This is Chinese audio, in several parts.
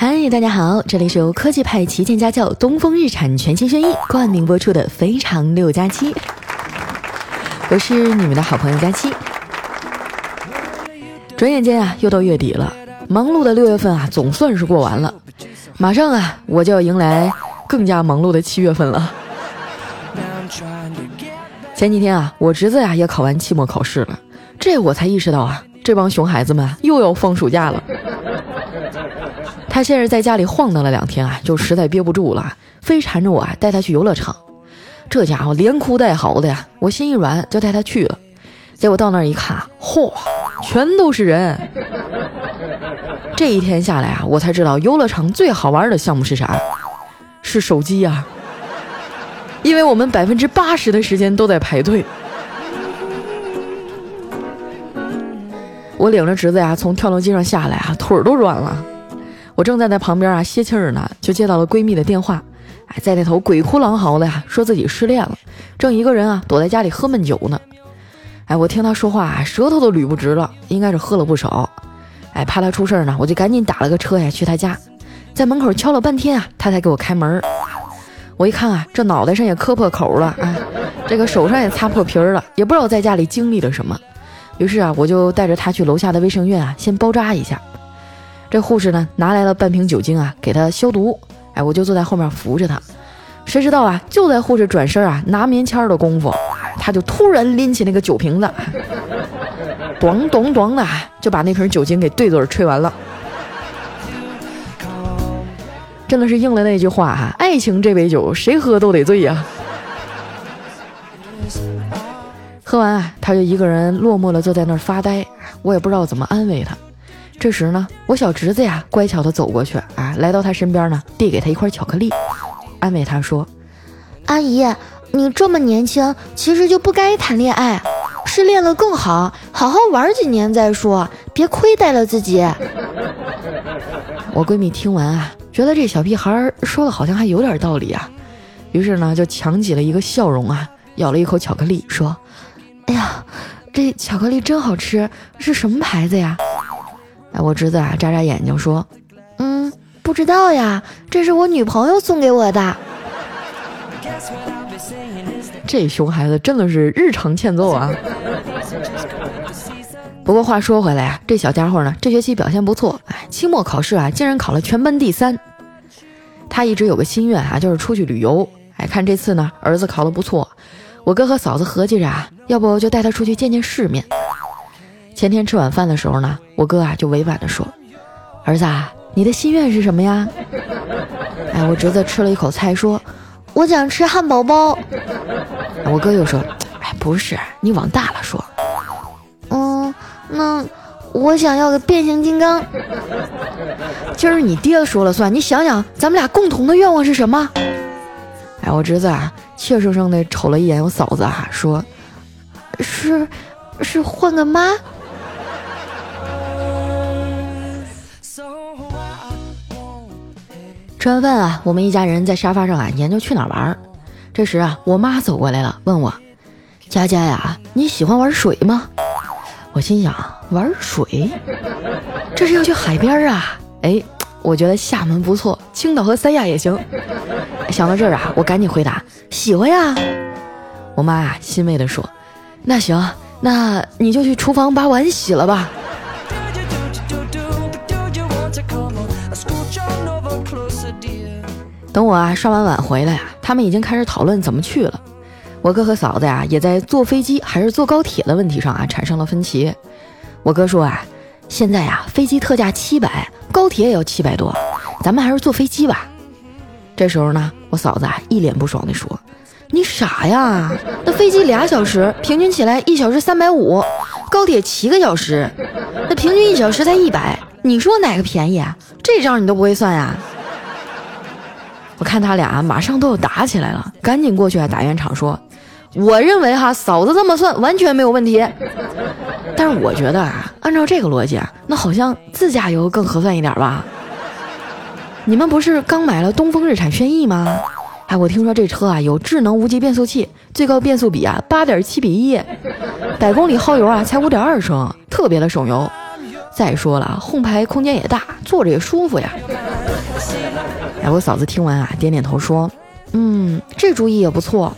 嗨，大家好，这里是由科技派旗舰家轿东风日产全新轩逸冠名播出的《非常六加七》，我是你们的好朋友佳期。转眼间啊，又到月底了，忙碌的六月份啊，总算是过完了。马上啊，我就要迎来更加忙碌的七月份了。前几天啊，我侄子呀也考完期末考试了，这我才意识到啊，这帮熊孩子们又要放暑假了。他先是在家里晃荡了两天啊，就实在憋不住了，非缠着我啊带他去游乐场。这家伙连哭带嚎的呀，我心一软就带他去了。结果到那儿一看，嚯，全都是人。这一天下来啊，我才知道游乐场最好玩的项目是啥，是手机呀。因为我们百分之八十的时间都在排队。我领着侄子呀从跳楼机上下来啊，腿儿都软了。我正在在旁边啊歇气儿呢，就接到了闺蜜的电话，哎，在那头鬼哭狼嚎的呀，说自己失恋了，正一个人啊躲在家里喝闷酒呢。哎，我听她说话啊，舌头都捋不直了，应该是喝了不少。哎，怕她出事儿呢，我就赶紧打了个车呀去她家，在门口敲了半天啊，她才给我开门。我一看啊，这脑袋上也磕破口了，哎，这个手上也擦破皮了，也不知道在家里经历了什么。于是啊，我就带着他去楼下的卫生院啊，先包扎一下。这护士呢，拿来了半瓶酒精啊，给他消毒。哎，我就坐在后面扶着他。谁知道啊，就在护士转身啊拿棉签的功夫，他就突然拎起那个酒瓶子，咚咚咚的就把那瓶酒精给对嘴吹完了。真的是应了那句话哈，爱情这杯酒，谁喝都得醉呀。喝完啊，他就一个人落寞的坐在那儿发呆，我也不知道怎么安慰他。这时呢，我小侄子呀，乖巧的走过去啊，来到他身边呢，递给他一块巧克力，安慰他说：“阿姨，你这么年轻，其实就不该谈恋爱，失恋了更好，好好玩几年再说，别亏待了自己。”我闺蜜听完啊。觉得这小屁孩说的好像还有点道理啊，于是呢就强挤了一个笑容啊，咬了一口巧克力，说：“哎呀，这巧克力真好吃，是什么牌子呀？”哎，我侄子啊眨眨眼睛说：“嗯，不知道呀，这是我女朋友送给我的。”这熊孩子真的是日常欠揍啊！不过话说回来啊，这小家伙呢这学期表现不错，哎，期末考试啊竟然考了全班第三。他一直有个心愿啊，就是出去旅游。哎，看这次呢，儿子考得不错，我哥和嫂子合计着啊，要不就带他出去见见世面。前天吃晚饭的时候呢，我哥啊就委婉的说：“儿子，啊，你的心愿是什么呀？”哎，我侄子吃了一口菜说：“我想吃汉堡包。”我哥又说：“哎，不是，你往大了说。”嗯，那。我想要个变形金刚。今儿你爹说了算，你想想，咱们俩共同的愿望是什么？哎，我侄子啊，怯生生的瞅了一眼我嫂子啊，说：“是，是换个妈。”吃完饭啊，我们一家人在沙发上啊研究去哪玩。这时啊，我妈走过来了，问我：“佳佳呀，你喜欢玩水吗？”我心想，玩水，这是要去海边啊？哎，我觉得厦门不错，青岛和三亚也行。想到这儿啊，我赶紧回答，喜欢呀。我妈啊，欣慰地说：“那行，那你就去厨房把碗洗了吧。”等我啊刷完碗回来啊，他们已经开始讨论怎么去了。我哥和嫂子呀，也在坐飞机还是坐高铁的问题上啊产生了分歧。我哥说啊，现在呀飞机特价七百，高铁也要七百多，咱们还是坐飞机吧。这时候呢，我嫂子啊一脸不爽地说：“你傻呀？那飞机俩小时，平均起来一小时三百五，高铁七个小时，那平均一小时才一百，你说哪个便宜啊？这账你都不会算呀？”我看他俩马上都要打起来了，赶紧过去啊打圆场说。我认为哈，嫂子这么算完全没有问题。但是我觉得啊，按照这个逻辑啊，那好像自驾游更合算一点吧？你们不是刚买了东风日产轩逸吗？哎，我听说这车啊有智能无级变速器，最高变速比啊八点七比一，百公里耗油啊才五点二升，特别的省油。再说了，后排空间也大，坐着也舒服呀。哎，我嫂子听完啊，点点头说：“嗯，这主意也不错。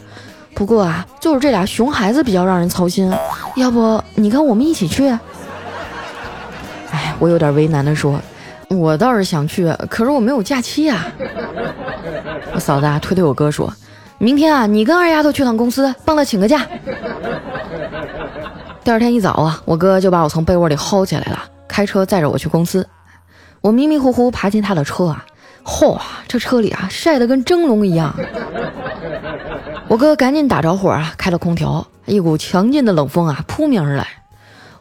不过啊，就是这俩熊孩子比较让人操心。要不你跟我们一起去？”哎，我有点为难的说：“我倒是想去，可是我没有假期呀。”我嫂子啊，推推我哥说：“明天啊，你跟二丫头去趟公司，帮她请个假。”第二天一早啊，我哥就把我从被窝里薅起来了，开车载着我去公司。我迷迷糊糊爬进他的车啊，嚯，这车里啊晒得跟蒸笼一样。我哥赶紧打着火啊，开了空调，一股强劲的冷风啊扑面而来。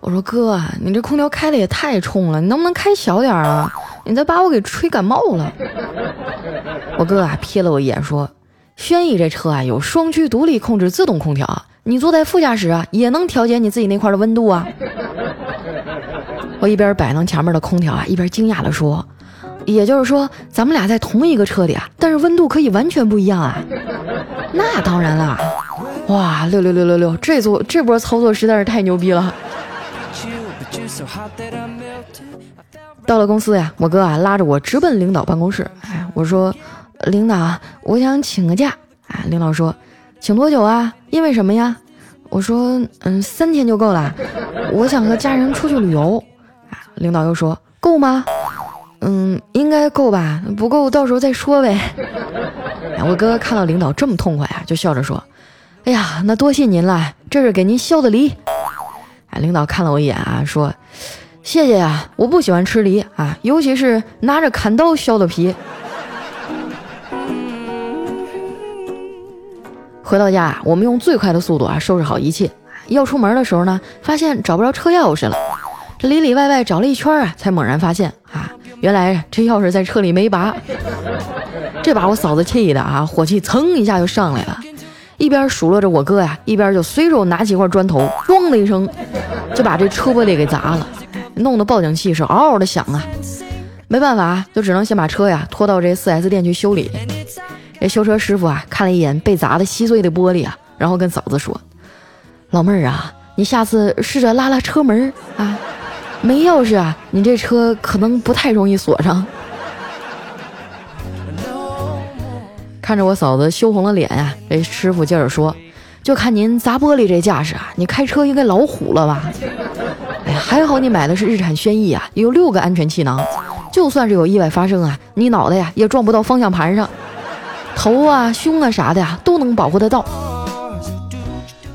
我说哥，你这空调开的也太冲了，你能不能开小点啊？你再把我给吹感冒了。我哥啊瞥了我一眼说：“轩逸这车啊有双区独立控制自动空调，你坐在副驾驶啊也能调节你自己那块的温度啊。”我一边摆弄前面的空调啊，一边惊讶地说：“也就是说，咱们俩在同一个车里啊，但是温度可以完全不一样啊？”那当然啦！哇，六六六六六，这组这波操作实在是太牛逼了。到了公司呀，我哥啊拉着我直奔领导办公室。哎，我说：“领导，我想请个假。”哎，领导说：“请多久啊？因为什么呀？”我说：“嗯，三天就够了。我想和家人出去旅游。”领导又说：“够吗？嗯，应该够吧。不够，到时候再说呗。”我哥看到领导这么痛快啊，就笑着说：“哎呀，那多谢您了，这是给您削的梨。”哎，领导看了我一眼啊，说：“谢谢呀，我不喜欢吃梨啊，尤其是拿着砍刀削的皮。”回到家，我们用最快的速度啊收拾好一切，要出门的时候呢，发现找不着车钥匙了。这里里外外找了一圈啊，才猛然发现啊，原来这钥匙在车里没拔。这把我嫂子气的啊，火气蹭一下就上来了，一边数落着我哥呀，一边就随手拿起块砖头，咣的一声就把这车玻璃给砸了，弄得报警器是嗷嗷的响啊。没办法，就只能先把车呀拖到这 4S 店去修理。这修车师傅啊，看了一眼被砸的稀碎的玻璃啊，然后跟嫂子说：“老妹儿啊，你下次试着拉拉车门啊。”没钥匙啊，你这车可能不太容易锁上。看着我嫂子羞红了脸呀，这师傅接着说：“就看您砸玻璃这架势啊，你开车应该老虎了吧？哎呀，还好你买的是日产轩逸啊，有六个安全气囊，就算是有意外发生啊，你脑袋呀也撞不到方向盘上，头啊、胸啊啥的呀都能保护得到。”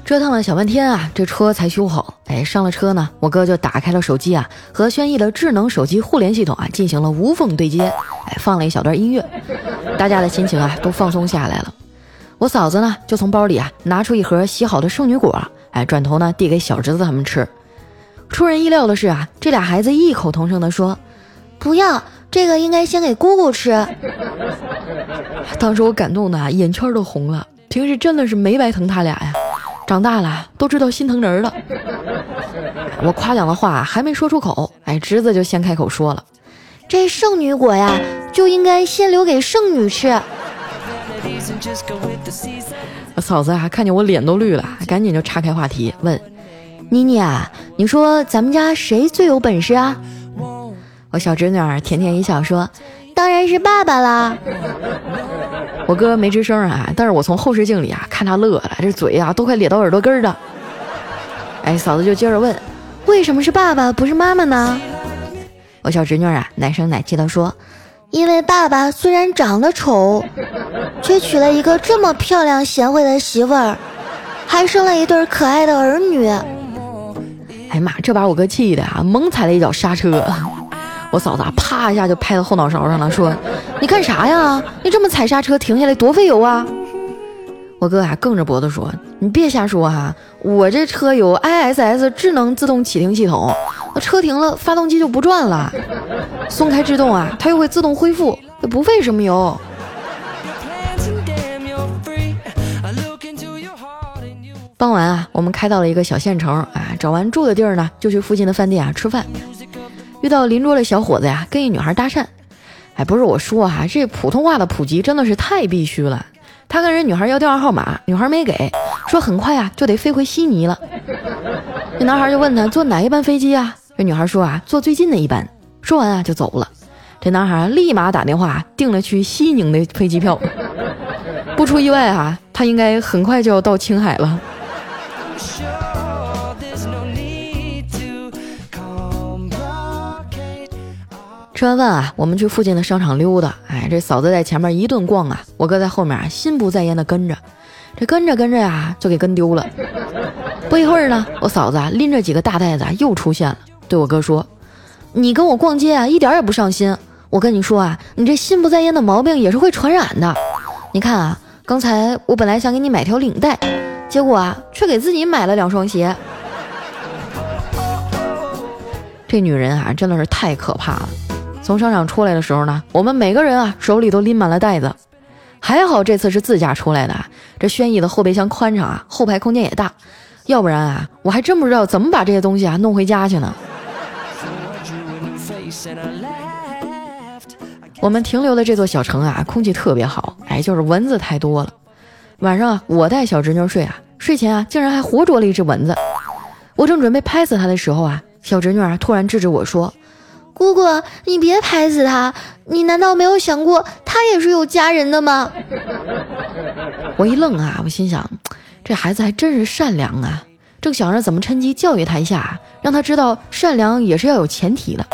折腾了小半天啊，这车才修好。哎，上了车呢，我哥就打开了手机啊，和轩逸的智能手机互联系统啊进行了无缝对接。哎，放了一小段音乐，大家的心情啊都放松下来了。我嫂子呢就从包里啊拿出一盒洗好的圣女果，哎，转头呢递给小侄子他们吃。出人意料的是啊，这俩孩子异口同声地说：“不要，这个应该先给姑姑吃。”当时我感动的啊眼圈都红了，平时真的是没白疼他俩呀。长大了都知道心疼人了。我夸奖的话还没说出口，哎，侄子就先开口说了：“这圣女果呀，就应该先留给圣女吃。”我嫂子啊，看见我脸都绿了，赶紧就岔开话题问：“妮妮啊，你说咱们家谁最有本事啊？”我小侄女儿甜甜一笑说：“当然是爸爸啦。”我哥没吱声啊，但是我从后视镜里啊看他乐了，这嘴啊都快咧到耳朵根儿了。哎，嫂子就接着问，为什么是爸爸不是妈妈呢？我小侄女啊奶声奶气的说，因为爸爸虽然长得丑，却娶了一个这么漂亮贤惠的媳妇儿，还生了一对可爱的儿女。哎呀妈，这把我哥气的啊，猛踩了一脚刹车。我嫂子啊，啪一下就拍到后脑勺上了，说：“你干啥呀？你这么踩刹车停下来多费油啊！”我哥啊，梗着脖子说：“你别瞎说哈，我这车有 ISS 智能自动启停系统，那车停了，发动机就不转了，松开制动啊，它又会自动恢复，不费什么油。”傍晚啊，我们开到了一个小县城啊，找完住的地儿呢，就去附近的饭店啊吃饭。遇到邻桌的小伙子呀，跟一女孩搭讪，哎，不是我说哈，这普通话的普及真的是太必须了。他跟人女孩要电话号码，女孩没给，说很快啊就得飞回悉尼了。这男孩就问他坐哪一班飞机啊？这女孩说啊坐最近的一班。说完啊就走了。这男孩立马打电话订了去西宁的飞机票。不出意外啊，他应该很快就要到青海了。吃完饭啊，我们去附近的商场溜达。哎，这嫂子在前面一顿逛啊，我哥在后面啊，心不在焉的跟着。这跟着跟着呀，就给跟丢了。不一会儿呢，我嫂子啊拎着几个大袋子又出现了，对我哥说：“你跟我逛街啊，一点也不上心。我跟你说啊，你这心不在焉的毛病也是会传染的。你看啊，刚才我本来想给你买条领带，结果啊，却给自己买了两双鞋。这女人啊，真的是太可怕了。”从商场出来的时候呢，我们每个人啊手里都拎满了袋子，还好这次是自驾出来的，这轩逸的后备箱宽敞啊，后排空间也大，要不然啊我还真不知道怎么把这些东西啊弄回家去呢。我们停留的这座小城啊，空气特别好，哎，就是蚊子太多了。晚上啊我带小侄女睡啊，睡前啊竟然还活捉了一只蚊子，我正准备拍死它的时候啊，小侄女啊突然制止我说。姑姑，你别拍死他！你难道没有想过，他也是有家人的吗？我一愣啊，我心想，这孩子还真是善良啊！正想着怎么趁机教育他一下，让他知道善良也是要有前提的。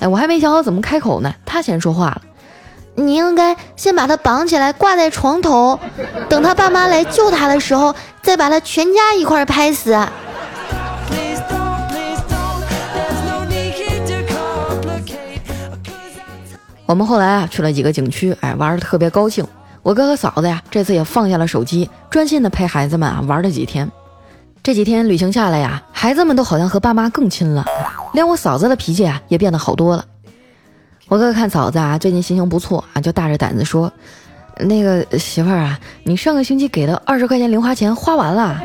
哎，我还没想好怎么开口呢，他先说话了：“你应该先把他绑起来挂在床头，等他爸妈来救他的时候，再把他全家一块拍死。”我们后来啊去了几个景区，哎，玩的特别高兴。我哥和嫂子呀，这次也放下了手机，专心的陪孩子们啊玩了几天。这几天旅行下来呀，孩子们都好像和爸妈更亲了，连我嫂子的脾气啊也变得好多了。我哥看嫂子啊最近心情不错啊，就大着胆子说：“那个媳妇儿啊，你上个星期给的二十块钱零花钱花完了，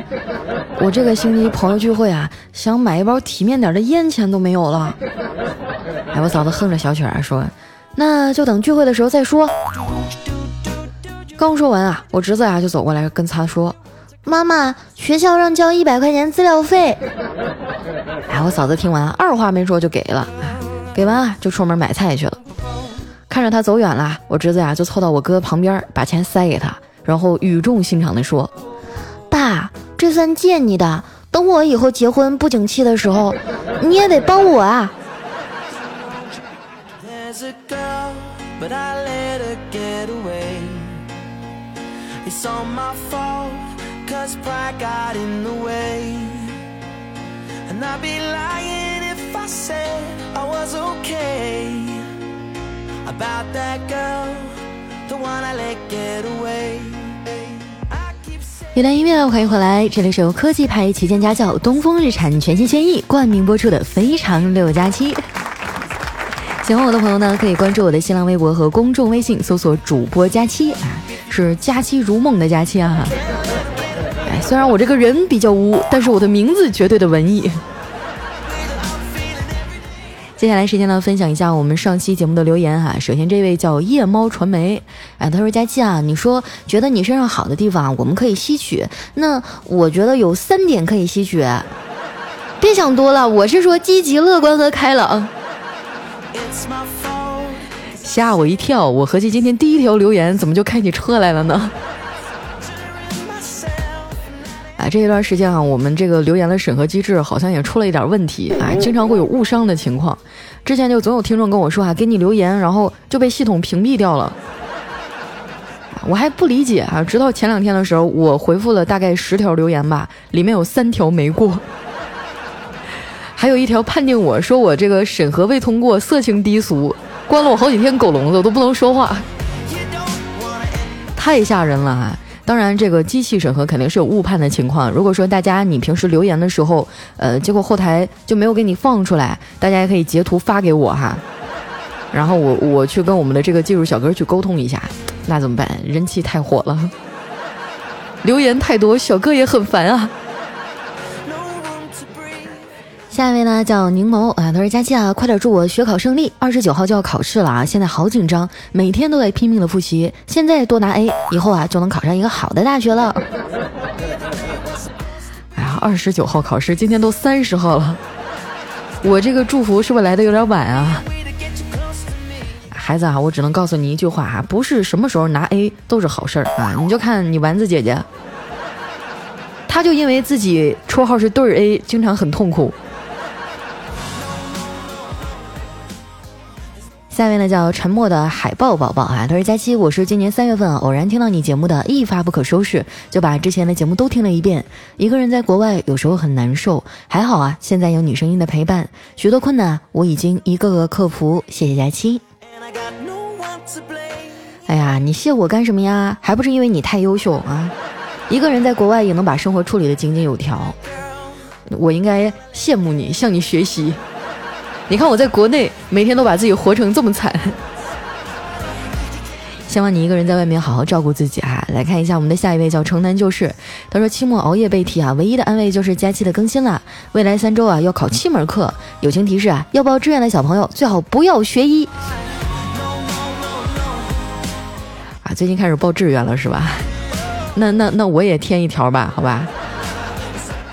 我这个星期朋友聚会啊，想买一包体面点的烟钱都没有了。”哎，我嫂子哼着小曲儿说。那就等聚会的时候再说。刚说完啊，我侄子呀就走过来跟他说：“妈妈，学校让交一百块钱资料费。”哎，我嫂子听完，二话没说就给了。给完啊，就出门买菜去了。看着他走远了，我侄子呀就凑到我哥旁边，把钱塞给他，然后语重心长地说：“爸，这算借你的。等我以后结婚不景气的时候，你也得帮我啊。” As a girl, but I let her get away. It's all my fault, cause pride got in the way. And I'd be lying if I said I was okay about that girl, the one I let get away. 一段音乐，欢迎回来！这里是由科技牌旗舰家教东风日产全新轩逸冠名播出的《非常六加七》。喜欢我的朋友呢，可以关注我的新浪微博和公众微信，搜索“主播佳期”，啊，是佳期如梦的佳期啊。哎，虽然我这个人比较污，但是我的名字绝对的文艺。接下来时间呢，分享一下我们上期节目的留言哈。首先这位叫夜猫传媒，哎，他说佳期啊，你说觉得你身上好的地方我们可以吸取，那我觉得有三点可以吸取，别想多了，我是说积极乐观和开朗。吓我一跳！我合计今天第一条留言怎么就开起车来了呢？啊，这一段时间啊，我们这个留言的审核机制好像也出了一点问题啊，经常会有误伤的情况。之前就总有听众跟我说啊，给你留言，然后就被系统屏蔽掉了。我还不理解啊，直到前两天的时候，我回复了大概十条留言吧，里面有三条没过。还有一条判定我说我这个审核未通过，色情低俗，关了我好几天狗笼子，我都不能说话，太吓人了哈！当然，这个机器审核肯定是有误判的情况。如果说大家你平时留言的时候，呃，结果后台就没有给你放出来，大家也可以截图发给我哈，然后我我去跟我们的这个技术小哥去沟通一下，那怎么办？人气太火了，留言太多，小哥也很烦啊。下一位呢叫柠檬啊，他说佳期啊，快点祝我学考胜利，二十九号就要考试了啊，现在好紧张，每天都在拼命的复习，现在多拿 A，以后啊就能考上一个好的大学了。哎呀，二十九号考试，今天都三十号了，我这个祝福是不是来的有点晚啊？孩子啊，我只能告诉你一句话啊，不是什么时候拿 A 都是好事儿啊。你就看你丸子姐姐，她就因为自己绰号是对儿 A，经常很痛苦。下面呢叫沉默的海豹宝宝啊，他说佳期，我是今年三月份偶然听到你节目的，一发不可收拾，就把之前的节目都听了一遍。一个人在国外有时候很难受，还好啊，现在有女声音的陪伴，许多困难我已经一个个克服。谢谢佳期。哎呀，你谢我干什么呀？还不是因为你太优秀啊！一个人在国外也能把生活处理的井井有条，我应该羡慕你，向你学习。你看我在国内每天都把自己活成这么惨，希望你一个人在外面好好照顾自己啊！来看一下我们的下一位叫城南旧事，他说期末熬夜背题啊，唯一的安慰就是假期的更新了。未来三周啊要考七门课，友情提示啊，要报志愿的小朋友最好不要学医啊！最近开始报志愿了是吧？那那那我也添一条吧，好吧？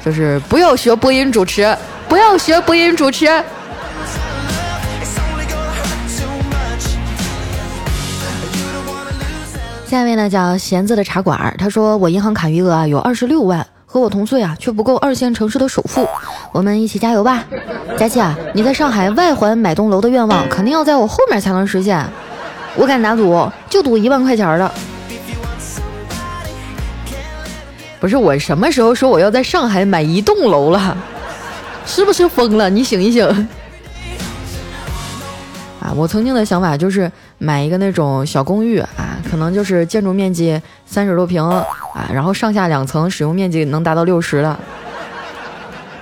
就是不要学播音主持，不要学播音主持。下面呢叫闲子的茶馆，他说我银行卡余额啊有二十六万，和我同岁啊却不够二线城市的首付，我们一起加油吧，佳琪啊，你在上海外环买栋楼的愿望肯定要在我后面才能实现，我敢打赌，就赌一万块钱的。不是我什么时候说我要在上海买一栋楼了？是不是疯了？你醒一醒！啊，我曾经的想法就是买一个那种小公寓啊。可能就是建筑面积三十多平啊，然后上下两层使用面积能达到六十的，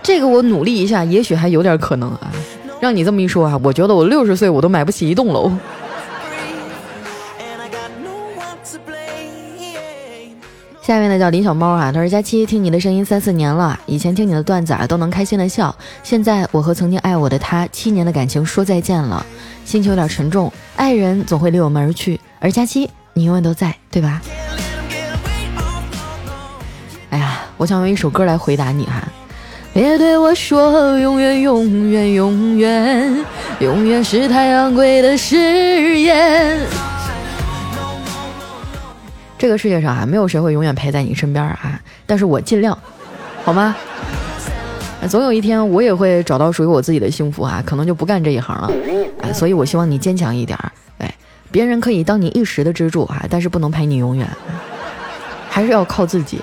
这个我努力一下，也许还有点可能啊。让你这么一说啊，我觉得我六十岁我都买不起一栋楼。下面呢叫林小猫啊，他说佳期听你的声音三四年了，以前听你的段子啊都能开心的笑，现在我和曾经爱我的他七年的感情说再见了，心情有点沉重，爱人总会离我们而去，而佳期。你永远都在，对吧？哎呀，我想用一首歌来回答你哈。别对我说永远，永远，永远，永远是太昂贵的誓言。这个世界上啊，没有谁会永远陪在你身边啊。但是我尽量，好吗？总有一天我也会找到属于我自己的幸福啊，可能就不干这一行了。哎，所以我希望你坚强一点儿。哎。别人可以当你一时的支柱啊，但是不能陪你永远，还是要靠自己。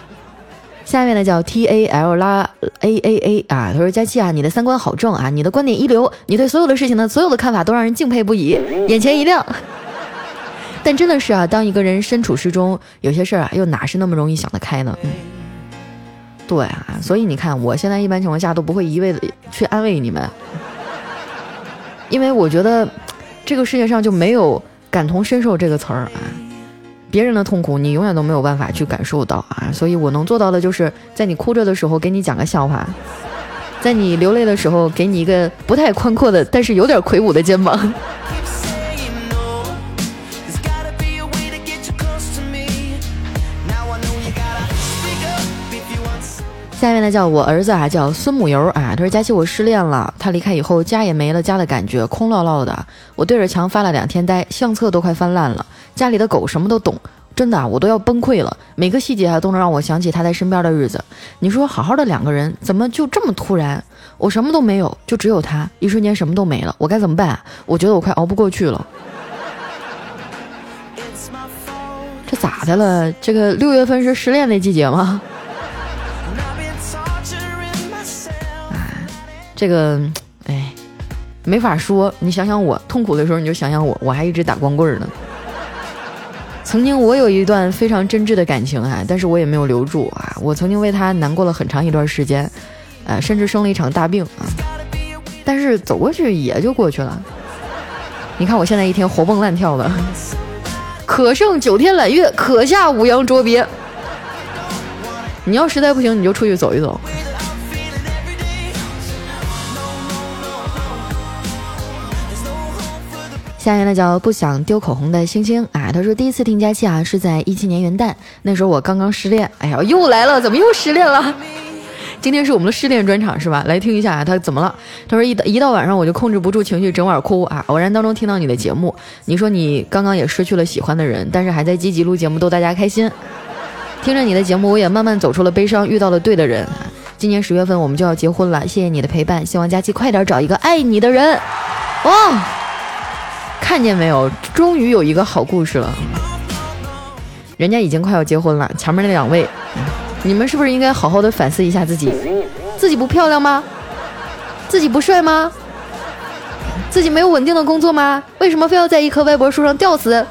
下面呢叫 T A L 拉 A A A 啊，他说佳期啊，你的三观好正啊，你的观点一流，你对所有的事情呢，所有的看法都让人敬佩不已，眼前一亮。但真的是啊，当一个人身处事中，有些事儿啊，又哪是那么容易想得开呢？嗯，对啊，所以你看，我现在一般情况下都不会一味的去安慰你们，因为我觉得这个世界上就没有。感同身受这个词儿啊，别人的痛苦你永远都没有办法去感受到啊，所以我能做到的就是在你哭着的时候给你讲个笑话，在你流泪的时候给你一个不太宽阔的但是有点魁梧的肩膀。下面呢叫我儿子啊，叫孙母油啊。他说：“佳琪，我失恋了，他离开以后，家也没了，家的感觉空落落的。我对着墙发了两天呆，相册都快翻烂了。家里的狗什么都懂，真的，我都要崩溃了。每个细节啊，都能让我想起他在身边的日子。你说好好的两个人，怎么就这么突然？我什么都没有，就只有他，一瞬间什么都没了，我该怎么办？我觉得我快熬不过去了。这咋的了？这个六月份是失恋的季节吗？”这个，哎，没法说。你想想我痛苦的时候，你就想想我，我还一直打光棍呢。曾经我有一段非常真挚的感情啊，但是我也没有留住啊。我曾经为他难过了很长一段时间，呃，甚至生了一场大病啊。但是走过去也就过去了。你看我现在一天活蹦乱跳的，可胜九天揽月，可下五洋捉鳖。你要实在不行，你就出去走一走。下面呢叫不想丢口红的星星啊，他说第一次听佳期啊是在一七年元旦，那时候我刚刚失恋，哎呀又来了，怎么又失恋了？今天是我们的失恋专场是吧？来听一下啊，他怎么了？他说一到一到晚上我就控制不住情绪，整晚哭啊。偶然当中听到你的节目，你说你刚刚也失去了喜欢的人，但是还在积极录节目逗大家开心。听着你的节目，我也慢慢走出了悲伤，遇到了对的人。今年十月份我们就要结婚了，谢谢你的陪伴，希望佳期快点找一个爱你的人。哇，看见没有？终于有一个好故事了。人家已经快要结婚了，前面那两位，你们是不是应该好好的反思一下自己？自己不漂亮吗？自己不帅吗？自己没有稳定的工作吗？为什么非要在一棵歪脖树上吊死？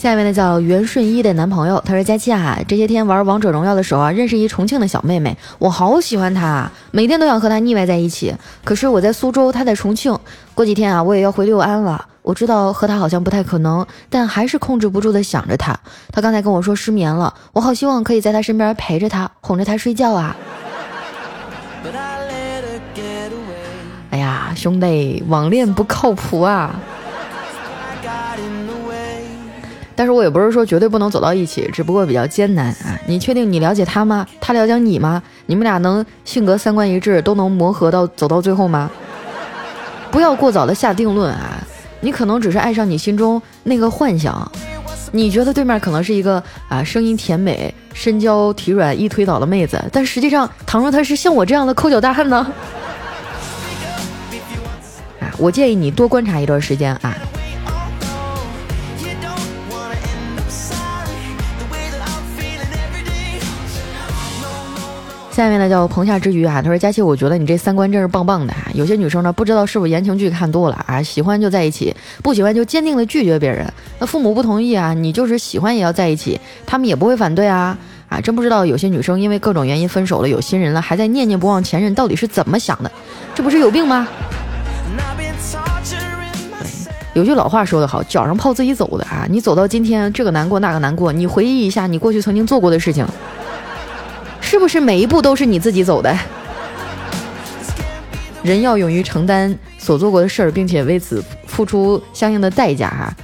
下面呢叫袁顺一的男朋友，他说：“佳期啊，这些天玩王者荣耀的时候啊，认识一重庆的小妹妹，我好喜欢她，每天都想和她腻歪在一起。可是我在苏州，她在重庆，过几天啊，我也要回六安了。我知道和她好像不太可能，但还是控制不住的想着她。她刚才跟我说失眠了，我好希望可以在她身边陪着她，哄着她睡觉啊。哎呀，兄弟，网恋不靠谱啊。”但是我也不是说绝对不能走到一起，只不过比较艰难啊！你确定你了解他吗？他了解你吗？你们俩能性格三观一致，都能磨合到走到最后吗？不要过早的下定论啊！你可能只是爱上你心中那个幻想，你觉得对面可能是一个啊声音甜美、身娇体软、易推倒的妹子，但实际上，倘若他是像我这样的抠脚大汉呢？啊，我建议你多观察一段时间啊。下面呢叫棚下之鱼啊，他说佳琪，我觉得你这三观真是棒棒的啊。有些女生呢，不知道是否言情剧看多了啊，喜欢就在一起，不喜欢就坚定的拒绝别人。那父母不同意啊，你就是喜欢也要在一起，他们也不会反对啊啊！真不知道有些女生因为各种原因分手了，有新人了，还在念念不忘前任，到底是怎么想的？这不是有病吗？有句老话说得好，脚上泡自己走的啊，你走到今天，这个难过那个难过，你回忆一下你过去曾经做过的事情。是不是每一步都是你自己走的？人要勇于承担所做过的事儿，并且为此付出相应的代价哈。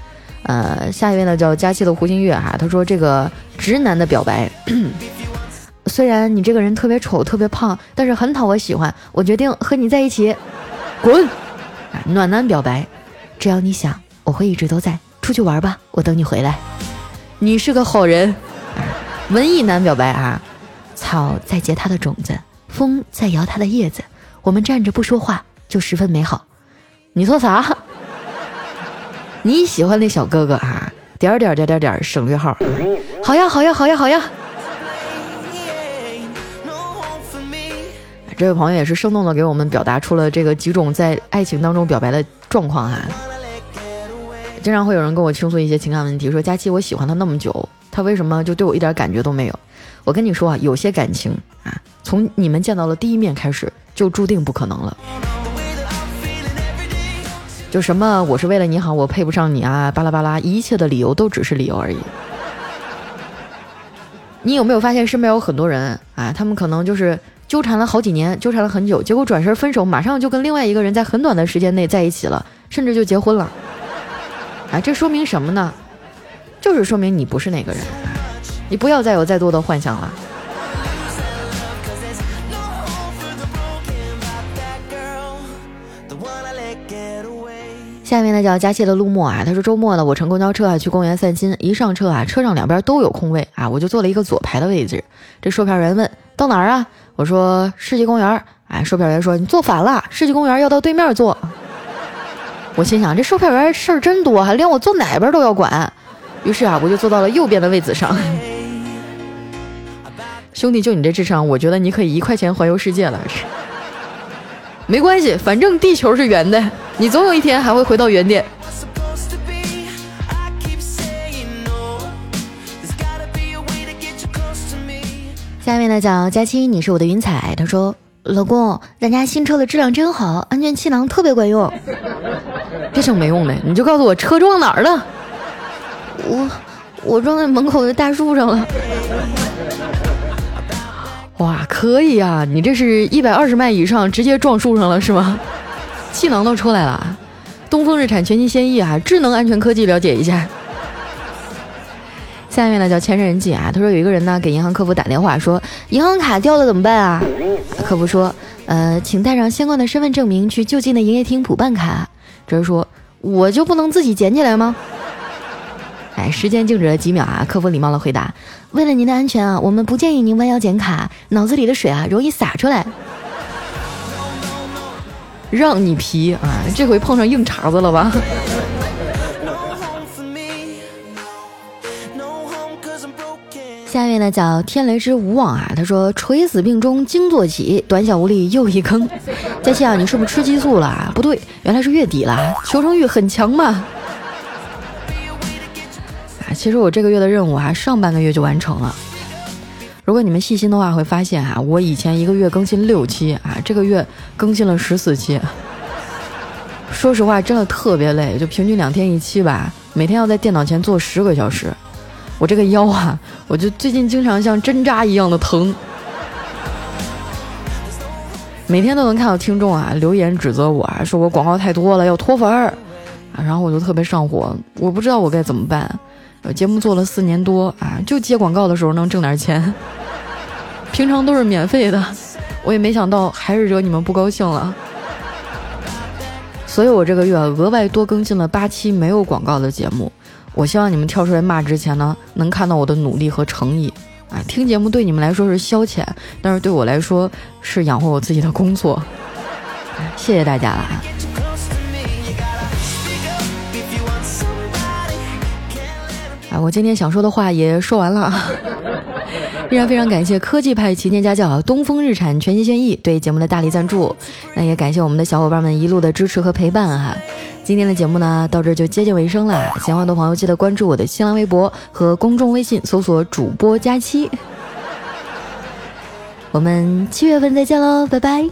呃，下一位呢叫佳期的胡新月哈，他说这个直男的表白，虽然你这个人特别丑、特别胖，但是很讨我喜欢，我决定和你在一起，滚！暖男表白，只要你想，我会一直都在。出去玩吧，我等你回来。你是个好人。文艺男表白啊。草在结它的种子，风在摇它的叶子，我们站着不说话就十分美好。你说啥？你喜欢那小哥哥啊？点点点点点省略号。好呀好呀好呀好呀。这位朋友也是生动的给我们表达出了这个几种在爱情当中表白的状况哈。经常会有人跟我倾诉一些情感问题，说佳期我喜欢他那么久，他为什么就对我一点感觉都没有？我跟你说啊，有些感情啊，从你们见到了第一面开始，就注定不可能了。就什么我是为了你好，我配不上你啊，巴拉巴拉，一切的理由都只是理由而已。你有没有发现身边有很多人啊，他们可能就是纠缠了好几年，纠缠了很久，结果转身分手，马上就跟另外一个人在很短的时间内在一起了，甚至就结婚了。啊，这说明什么呢？就是说明你不是那个人。你不要再有再多的幻想了。下面呢叫佳期的陆墨啊，他说周末呢我乘公交车啊去公园散心，一上车啊车上两边都有空位啊，我就坐了一个左排的位置。这售票员问到哪儿啊？我说世纪公园。哎，售票员说你坐反了，世纪公园要到对面坐。我心想这售票员事儿真多，还连我坐哪边都要管。于是啊我就坐到了右边的位子上。兄弟，就你这智商，我觉得你可以一块钱环游世界了。没关系，反正地球是圆的，你总有一天还会回到原点。下面呢讲佳期，你是我的云彩。他说：“老公，咱家新车的质量真好，安全气囊特别管用。”别整没用的，你就告诉我车撞哪儿了。我我撞在门口的大树上了。哇，可以啊！你这是一百二十迈以上直接撞树上了是吗？气囊都出来了。东风日产全新轩逸啊，智能安全科技了解一下。下面呢叫千山人记啊，他说有一个人呢给银行客服打电话说银行卡掉了怎么办啊？客服说，呃，请带上相关的身份证明去就近的营业厅补办卡。这人说，我就不能自己捡起来吗？哎，时间静止了几秒啊，客服礼貌的回答，为了您的安全啊，我们不建议您弯腰捡卡，脑子里的水啊容易洒出来。让你皮啊，这回碰上硬茬子了吧？下一位呢叫天雷之无望啊，他说垂死病中惊坐起，短小无力又一坑。佳期啊，你是不是吃激素了？不对，原来是月底了，求生欲很强嘛。其实我这个月的任务啊，上半个月就完成了。如果你们细心的话，会发现啊，我以前一个月更新六期啊，这个月更新了十四期。说实话，真的特别累，就平均两天一期吧，每天要在电脑前坐十个小时。我这个腰啊，我就最近经常像针扎一样的疼，每天都能看到听众啊留言指责我啊，说我广告太多了要脱粉儿啊，然后我就特别上火，我不知道我该怎么办。节目做了四年多啊，就接广告的时候能挣点钱，平常都是免费的，我也没想到还是惹你们不高兴了，所以我这个月额外多更新了八期没有广告的节目。我希望你们跳出来骂之前呢，能看到我的努力和诚意啊！听节目对你们来说是消遣，但是对我来说是养活我自己的工作。谢谢大家了。我今天想说的话也说完了。依然非常感谢科技派旗舰家教东风日产全新轩逸对节目的大力赞助，那也感谢我们的小伙伴们一路的支持和陪伴哈。今天的节目呢，到这就接近尾声了。喜欢的朋友记得关注我的新浪微博和公众微信，搜索“主播佳期”。我们七月份再见喽，拜拜。